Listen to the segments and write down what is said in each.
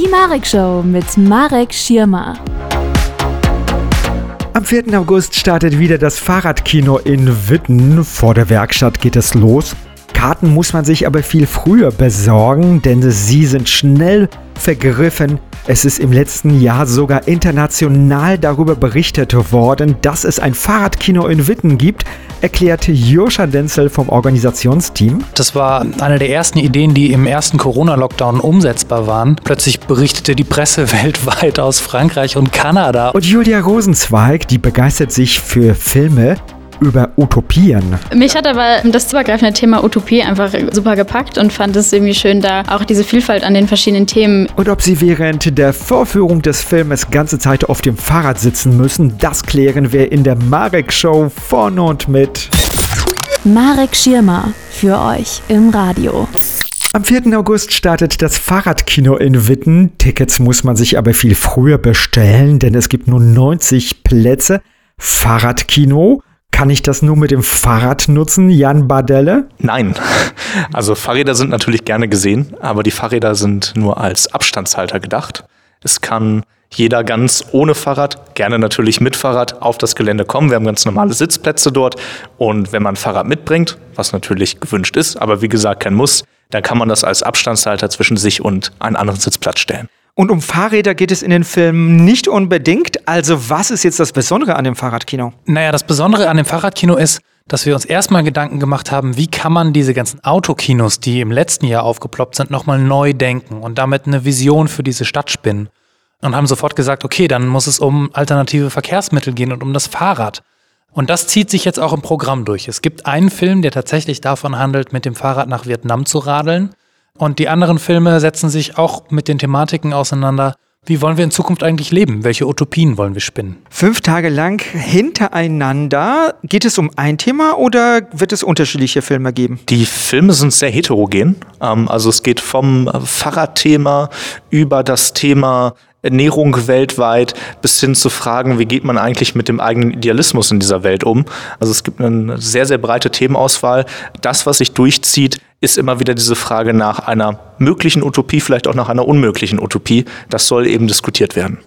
Die Marek Show mit Marek Schirmer. Am 4. August startet wieder das Fahrradkino in Witten. Vor der Werkstatt geht es los. Karten muss man sich aber viel früher besorgen, denn sie sind schnell vergriffen. Es ist im letzten Jahr sogar international darüber berichtet worden, dass es ein Fahrradkino in Witten gibt, erklärte Joscha Denzel vom Organisationsteam. Das war eine der ersten Ideen, die im ersten Corona-Lockdown umsetzbar waren. Plötzlich berichtete die Presse weltweit aus Frankreich und Kanada. Und Julia Rosenzweig, die begeistert sich für Filme, über Utopien. Mich hat aber das übergreifende Thema Utopie einfach super gepackt und fand es irgendwie schön, da auch diese Vielfalt an den verschiedenen Themen. Und ob sie während der Vorführung des Filmes ganze Zeit auf dem Fahrrad sitzen müssen, das klären wir in der Marek Show von und mit Marek Schirmer für euch im Radio. Am 4. August startet das Fahrradkino in Witten. Tickets muss man sich aber viel früher bestellen, denn es gibt nur 90 Plätze. Fahrradkino kann ich das nur mit dem Fahrrad nutzen, Jan Bardelle? Nein. Also Fahrräder sind natürlich gerne gesehen, aber die Fahrräder sind nur als Abstandshalter gedacht. Es kann jeder ganz ohne Fahrrad, gerne natürlich mit Fahrrad, auf das Gelände kommen. Wir haben ganz normale Sitzplätze dort. Und wenn man Fahrrad mitbringt, was natürlich gewünscht ist, aber wie gesagt kein Muss, dann kann man das als Abstandshalter zwischen sich und einen anderen Sitzplatz stellen. Und um Fahrräder geht es in den Filmen nicht unbedingt. Also was ist jetzt das Besondere an dem Fahrradkino? Naja, das Besondere an dem Fahrradkino ist, dass wir uns erstmal Gedanken gemacht haben, wie kann man diese ganzen Autokinos, die im letzten Jahr aufgeploppt sind, nochmal neu denken und damit eine Vision für diese Stadt spinnen. Und haben sofort gesagt, okay, dann muss es um alternative Verkehrsmittel gehen und um das Fahrrad. Und das zieht sich jetzt auch im Programm durch. Es gibt einen Film, der tatsächlich davon handelt, mit dem Fahrrad nach Vietnam zu radeln. Und die anderen Filme setzen sich auch mit den Thematiken auseinander. Wie wollen wir in Zukunft eigentlich leben? Welche Utopien wollen wir spinnen? Fünf Tage lang hintereinander. Geht es um ein Thema oder wird es unterschiedliche Filme geben? Die Filme sind sehr heterogen. Ähm, also es geht vom Fahrradthema über das Thema Ernährung weltweit bis hin zu Fragen, wie geht man eigentlich mit dem eigenen Idealismus in dieser Welt um. Also es gibt eine sehr, sehr breite Themenauswahl. Das, was sich durchzieht, ist immer wieder diese Frage nach einer möglichen Utopie, vielleicht auch nach einer unmöglichen Utopie. Das soll eben diskutiert werden.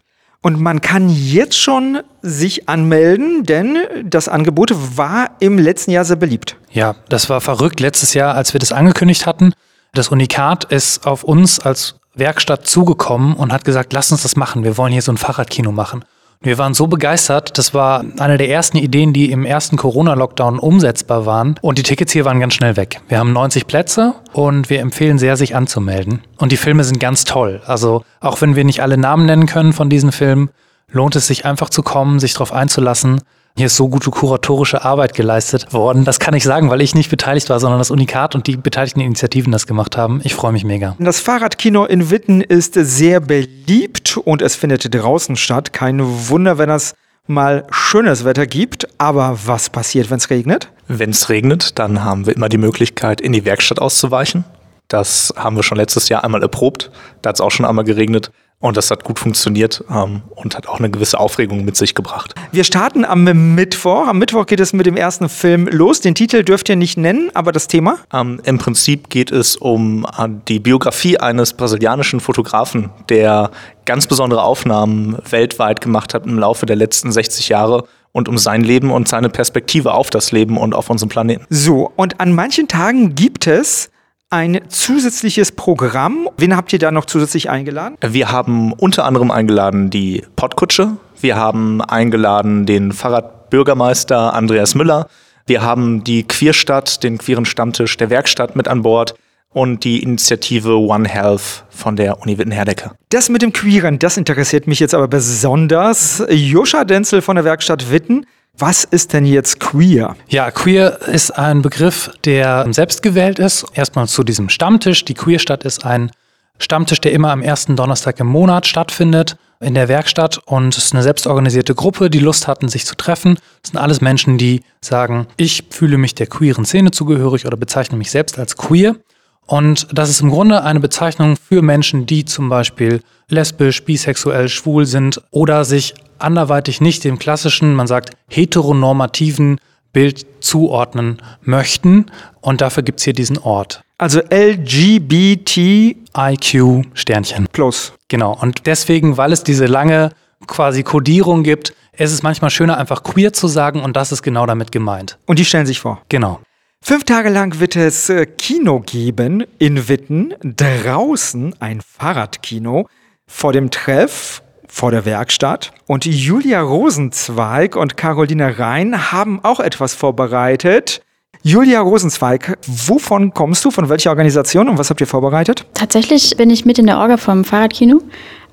Und man kann jetzt schon sich anmelden, denn das Angebot war im letzten Jahr sehr beliebt. Ja, das war verrückt letztes Jahr, als wir das angekündigt hatten. Das Unikat ist auf uns als Werkstatt zugekommen und hat gesagt, lass uns das machen. Wir wollen hier so ein Fahrradkino machen. Wir waren so begeistert. Das war eine der ersten Ideen, die im ersten Corona-Lockdown umsetzbar waren. Und die Tickets hier waren ganz schnell weg. Wir haben 90 Plätze und wir empfehlen sehr, sich anzumelden. Und die Filme sind ganz toll. Also auch wenn wir nicht alle Namen nennen können von diesen Filmen, lohnt es sich einfach zu kommen, sich darauf einzulassen. Hier ist so gute kuratorische Arbeit geleistet worden. Das kann ich sagen, weil ich nicht beteiligt war, sondern das Unikat und die beteiligten Initiativen das gemacht haben. Ich freue mich mega. Das Fahrradkino in Witten ist sehr beliebt und es findet draußen statt. Kein Wunder, wenn es mal schönes Wetter gibt. Aber was passiert, wenn es regnet? Wenn es regnet, dann haben wir immer die Möglichkeit, in die Werkstatt auszuweichen. Das haben wir schon letztes Jahr einmal erprobt. Da hat es auch schon einmal geregnet. Und das hat gut funktioniert ähm, und hat auch eine gewisse Aufregung mit sich gebracht. Wir starten am Mittwoch. Am Mittwoch geht es mit dem ersten Film los. Den Titel dürft ihr nicht nennen, aber das Thema? Ähm, Im Prinzip geht es um äh, die Biografie eines brasilianischen Fotografen, der ganz besondere Aufnahmen weltweit gemacht hat im Laufe der letzten 60 Jahre und um sein Leben und seine Perspektive auf das Leben und auf unserem Planeten. So, und an manchen Tagen gibt es ein zusätzliches Programm. Wen habt ihr da noch zusätzlich eingeladen? Wir haben unter anderem eingeladen die Pottkutsche. Wir haben eingeladen den Fahrradbürgermeister Andreas Müller. Wir haben die Queerstadt, den queeren Stammtisch der Werkstatt mit an Bord und die Initiative One Health von der Uni Witten-Herdecke. Das mit dem Queeren, das interessiert mich jetzt aber besonders. Joscha Denzel von der Werkstatt Witten was ist denn jetzt queer? Ja, queer ist ein Begriff, der selbst gewählt ist. Erstmal zu diesem Stammtisch. Die Queerstadt ist ein Stammtisch, der immer am ersten Donnerstag im Monat stattfindet in der Werkstatt und es ist eine selbstorganisierte Gruppe, die Lust hatten, sich zu treffen. Es sind alles Menschen, die sagen, ich fühle mich der queeren Szene zugehörig oder bezeichne mich selbst als queer. Und das ist im Grunde eine Bezeichnung für Menschen, die zum Beispiel lesbisch, bisexuell, schwul sind oder sich anderweitig nicht dem klassischen, man sagt, heteronormativen Bild zuordnen möchten. Und dafür gibt es hier diesen Ort. Also LGBT IQ Sternchen. plus. Genau. Und deswegen, weil es diese lange quasi Codierung gibt, ist es manchmal schöner, einfach queer zu sagen und das ist genau damit gemeint. Und die stellen sich vor. Genau. Fünf Tage lang wird es äh, Kino geben in Witten. Draußen ein Fahrradkino vor dem Treff, vor der Werkstatt. Und Julia Rosenzweig und Caroline Rhein haben auch etwas vorbereitet. Julia Rosenzweig, wovon kommst du? Von welcher Organisation und was habt ihr vorbereitet? Tatsächlich bin ich mit in der Orga vom Fahrradkino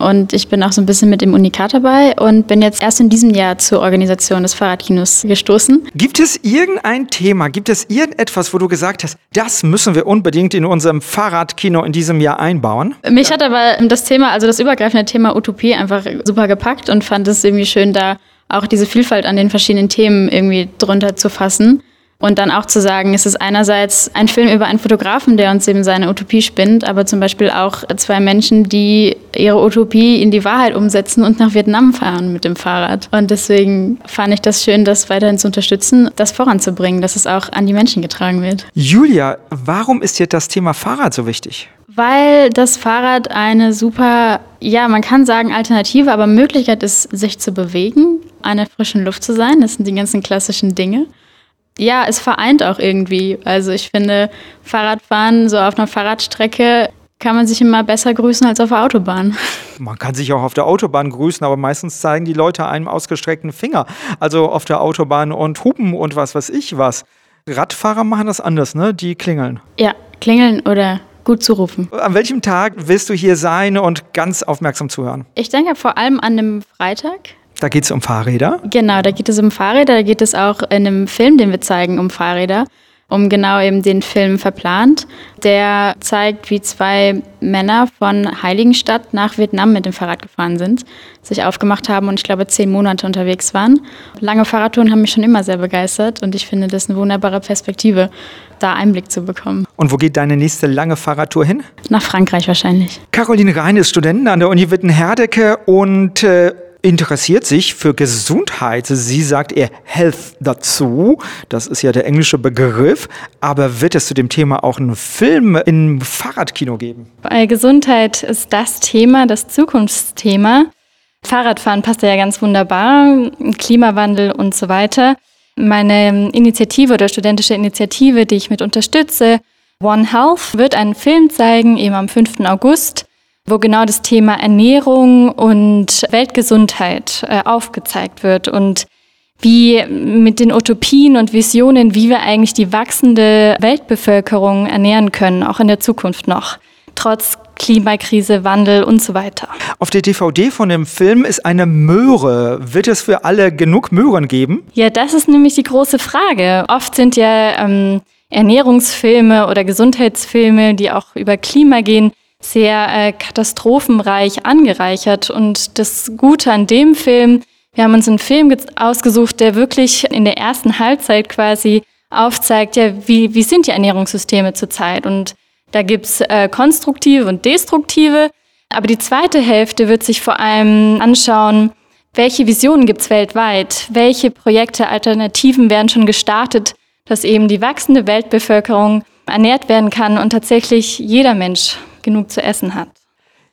und ich bin auch so ein bisschen mit dem Unikat dabei und bin jetzt erst in diesem Jahr zur Organisation des Fahrradkinos gestoßen. Gibt es irgendein Thema, gibt es irgendetwas, wo du gesagt hast, das müssen wir unbedingt in unserem Fahrradkino in diesem Jahr einbauen? Mich hat aber das Thema, also das übergreifende Thema Utopie einfach super gepackt und fand es irgendwie schön, da auch diese Vielfalt an den verschiedenen Themen irgendwie drunter zu fassen. Und dann auch zu sagen, es ist einerseits ein Film über einen Fotografen, der uns eben seine Utopie spinnt, aber zum Beispiel auch zwei Menschen, die ihre Utopie in die Wahrheit umsetzen und nach Vietnam fahren mit dem Fahrrad. Und deswegen fand ich das schön, das weiterhin zu unterstützen, das voranzubringen, dass es auch an die Menschen getragen wird. Julia, warum ist dir das Thema Fahrrad so wichtig? Weil das Fahrrad eine super, ja, man kann sagen Alternative, aber Möglichkeit ist, sich zu bewegen, der frischen Luft zu sein. Das sind die ganzen klassischen Dinge ja, es vereint auch irgendwie. Also ich finde, Fahrradfahren so auf einer Fahrradstrecke kann man sich immer besser grüßen als auf der Autobahn. Man kann sich auch auf der Autobahn grüßen, aber meistens zeigen die Leute einem ausgestreckten Finger. Also auf der Autobahn und hupen und was weiß ich was. Radfahrer machen das anders, ne? Die klingeln. Ja, klingeln oder gut zurufen. An welchem Tag willst du hier sein und ganz aufmerksam zuhören? Ich denke vor allem an einem Freitag. Da geht es um Fahrräder. Genau, da geht es um Fahrräder, da geht es auch in einem Film, den wir zeigen, um Fahrräder, um genau eben den Film verplant. Der zeigt, wie zwei Männer von Heiligenstadt nach Vietnam mit dem Fahrrad gefahren sind, sich aufgemacht haben und ich glaube zehn Monate unterwegs waren. Lange Fahrradtouren haben mich schon immer sehr begeistert und ich finde das eine wunderbare Perspektive, da Einblick zu bekommen. Und wo geht deine nächste lange Fahrradtour hin? Nach Frankreich wahrscheinlich. Caroline Rhein ist Studentin an der Uni Witten-Herdecke und äh, interessiert sich für Gesundheit. Sie sagt eher Health dazu. Das ist ja der englische Begriff. Aber wird es zu dem Thema auch einen Film im Fahrradkino geben? Weil Gesundheit ist das Thema, das Zukunftsthema. Fahrradfahren passt ja ganz wunderbar, Klimawandel und so weiter. Meine Initiative oder studentische Initiative, die ich mit unterstütze, One Health, wird einen Film zeigen, eben am 5. August wo genau das Thema Ernährung und Weltgesundheit äh, aufgezeigt wird und wie mit den Utopien und Visionen, wie wir eigentlich die wachsende Weltbevölkerung ernähren können, auch in der Zukunft noch, trotz Klimakrise, Wandel und so weiter. Auf der DVD von dem Film ist eine Möhre. Wird es für alle genug Möhren geben? Ja, das ist nämlich die große Frage. Oft sind ja ähm, Ernährungsfilme oder Gesundheitsfilme, die auch über Klima gehen, sehr äh, katastrophenreich angereichert. Und das Gute an dem Film, wir haben uns einen Film ausgesucht, der wirklich in der ersten Halbzeit quasi aufzeigt, ja, wie, wie sind die Ernährungssysteme zurzeit. Und da gibt's äh, konstruktive und destruktive. Aber die zweite Hälfte wird sich vor allem anschauen, welche Visionen gibt's weltweit, welche Projekte, Alternativen werden schon gestartet, dass eben die wachsende Weltbevölkerung ernährt werden kann und tatsächlich jeder Mensch genug zu essen hat.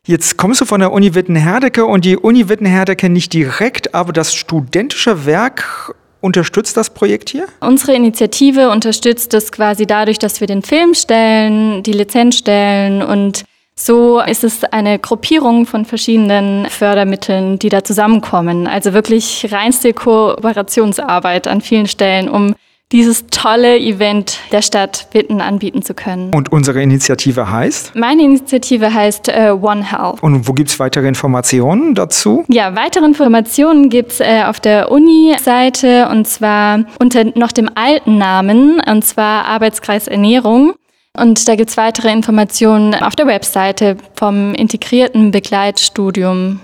Jetzt kommst du von der Uni Witten-Herdecke und die Uni Witten-Herdecke nicht direkt, aber das studentische Werk unterstützt das Projekt hier? Unsere Initiative unterstützt es quasi dadurch, dass wir den Film stellen, die Lizenz stellen und so ist es eine Gruppierung von verschiedenen Fördermitteln, die da zusammenkommen. Also wirklich reinste Kooperationsarbeit an vielen Stellen, um dieses tolle Event der Stadt Witten anbieten zu können. Und unsere Initiative heißt? Meine Initiative heißt äh, One Health. Und wo gibt es weitere Informationen dazu? Ja, weitere Informationen gibt es äh, auf der Uni-Seite und zwar unter noch dem alten Namen, und zwar Arbeitskreis Ernährung. Und da gibt es weitere Informationen auf der Webseite vom integrierten Begleitstudium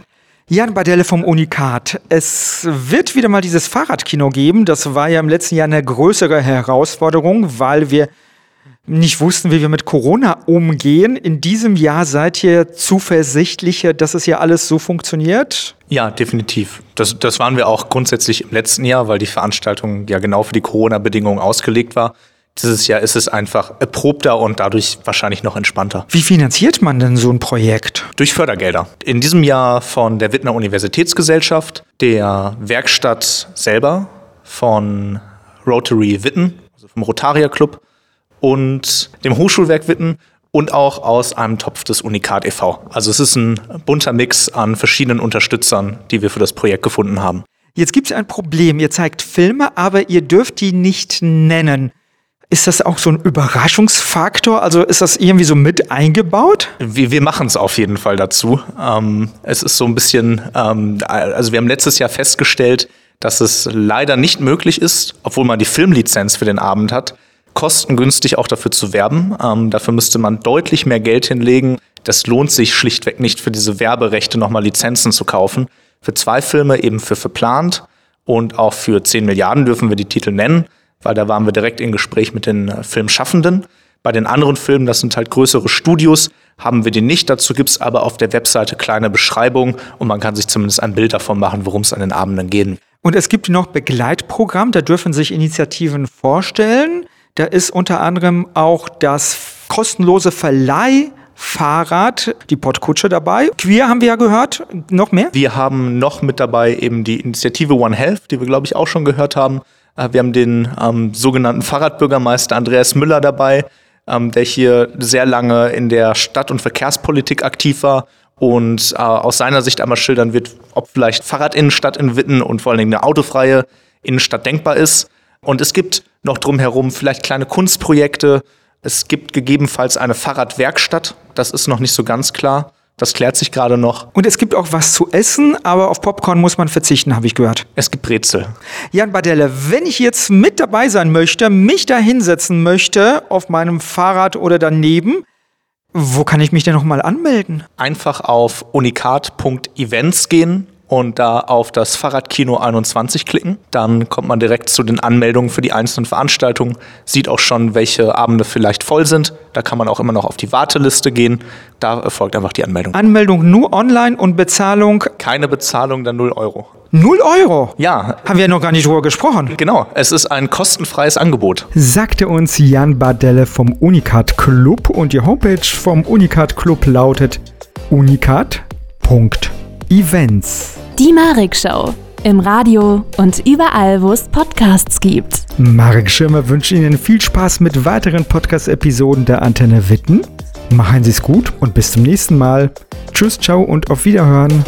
Jan Badelle vom Unikat. Es wird wieder mal dieses Fahrradkino geben. Das war ja im letzten Jahr eine größere Herausforderung, weil wir nicht wussten, wie wir mit Corona umgehen. In diesem Jahr seid ihr zuversichtlicher, dass es ja alles so funktioniert? Ja, definitiv. Das, das waren wir auch grundsätzlich im letzten Jahr, weil die Veranstaltung ja genau für die Corona-Bedingungen ausgelegt war. Dieses Jahr ist es einfach erprobter und dadurch wahrscheinlich noch entspannter. Wie finanziert man denn so ein Projekt? Durch Fördergelder. In diesem Jahr von der Wittner Universitätsgesellschaft, der Werkstatt selber, von Rotary Witten, also vom Rotaria Club und dem Hochschulwerk Witten und auch aus einem Topf des Unikat e.V. Also es ist ein bunter Mix an verschiedenen Unterstützern, die wir für das Projekt gefunden haben. Jetzt gibt es ein Problem. Ihr zeigt Filme, aber ihr dürft die nicht nennen. Ist das auch so ein Überraschungsfaktor? Also ist das irgendwie so mit eingebaut? Wir, wir machen es auf jeden Fall dazu. Ähm, es ist so ein bisschen, ähm, also wir haben letztes Jahr festgestellt, dass es leider nicht möglich ist, obwohl man die Filmlizenz für den Abend hat, kostengünstig auch dafür zu werben. Ähm, dafür müsste man deutlich mehr Geld hinlegen. Das lohnt sich schlichtweg nicht, für diese Werberechte nochmal Lizenzen zu kaufen. Für zwei Filme eben für verplant und auch für 10 Milliarden dürfen wir die Titel nennen, weil da waren wir direkt in Gespräch mit den äh, Filmschaffenden. Bei den anderen Filmen, das sind halt größere Studios, haben wir die nicht. Dazu gibt es aber auf der Webseite kleine Beschreibungen und man kann sich zumindest ein Bild davon machen, worum es an den Abenden geht. Und es gibt noch Begleitprogramm, da dürfen sich Initiativen vorstellen. Da ist unter anderem auch das kostenlose Verleihfahrrad, die Pottkutsche dabei. Queer haben wir ja gehört. Noch mehr? Wir haben noch mit dabei eben die Initiative One Health, die wir, glaube ich, auch schon gehört haben. Äh, wir haben den ähm, sogenannten Fahrradbürgermeister Andreas Müller dabei, ähm, der hier sehr lange in der Stadt- und Verkehrspolitik aktiv war und äh, aus seiner Sicht einmal schildern wird, ob vielleicht Fahrradinnenstadt in Witten und vor allen Dingen eine autofreie Innenstadt denkbar ist. Und es gibt noch drumherum vielleicht kleine Kunstprojekte. Es gibt gegebenenfalls eine Fahrradwerkstatt. Das ist noch nicht so ganz klar. Das klärt sich gerade noch. Und es gibt auch was zu essen, aber auf Popcorn muss man verzichten, habe ich gehört. Es gibt Brezel. Jan Badelle, wenn ich jetzt mit dabei sein möchte, mich da hinsetzen möchte auf meinem Fahrrad oder daneben, wo kann ich mich denn nochmal anmelden? Einfach auf unikat.events gehen und da auf das Fahrradkino 21 klicken. Dann kommt man direkt zu den Anmeldungen für die einzelnen Veranstaltungen, sieht auch schon, welche Abende vielleicht voll sind. Da kann man auch immer noch auf die Warteliste gehen. Da erfolgt einfach die Anmeldung. Anmeldung nur online und Bezahlung? Keine Bezahlung, dann 0 Euro. 0 Euro? Ja. Haben wir ja noch gar nicht drüber gesprochen. Genau, es ist ein kostenfreies Angebot. Sagte uns Jan Badelle vom Unikat Club und die Homepage vom Unikat Club lautet unikat.events. Die Marek Show. Im Radio und überall, wo es Podcasts gibt. Marek Schirmer wünscht Ihnen viel Spaß mit weiteren Podcast-Episoden der Antenne Witten. Machen Sie es gut und bis zum nächsten Mal. Tschüss, ciao und auf Wiederhören.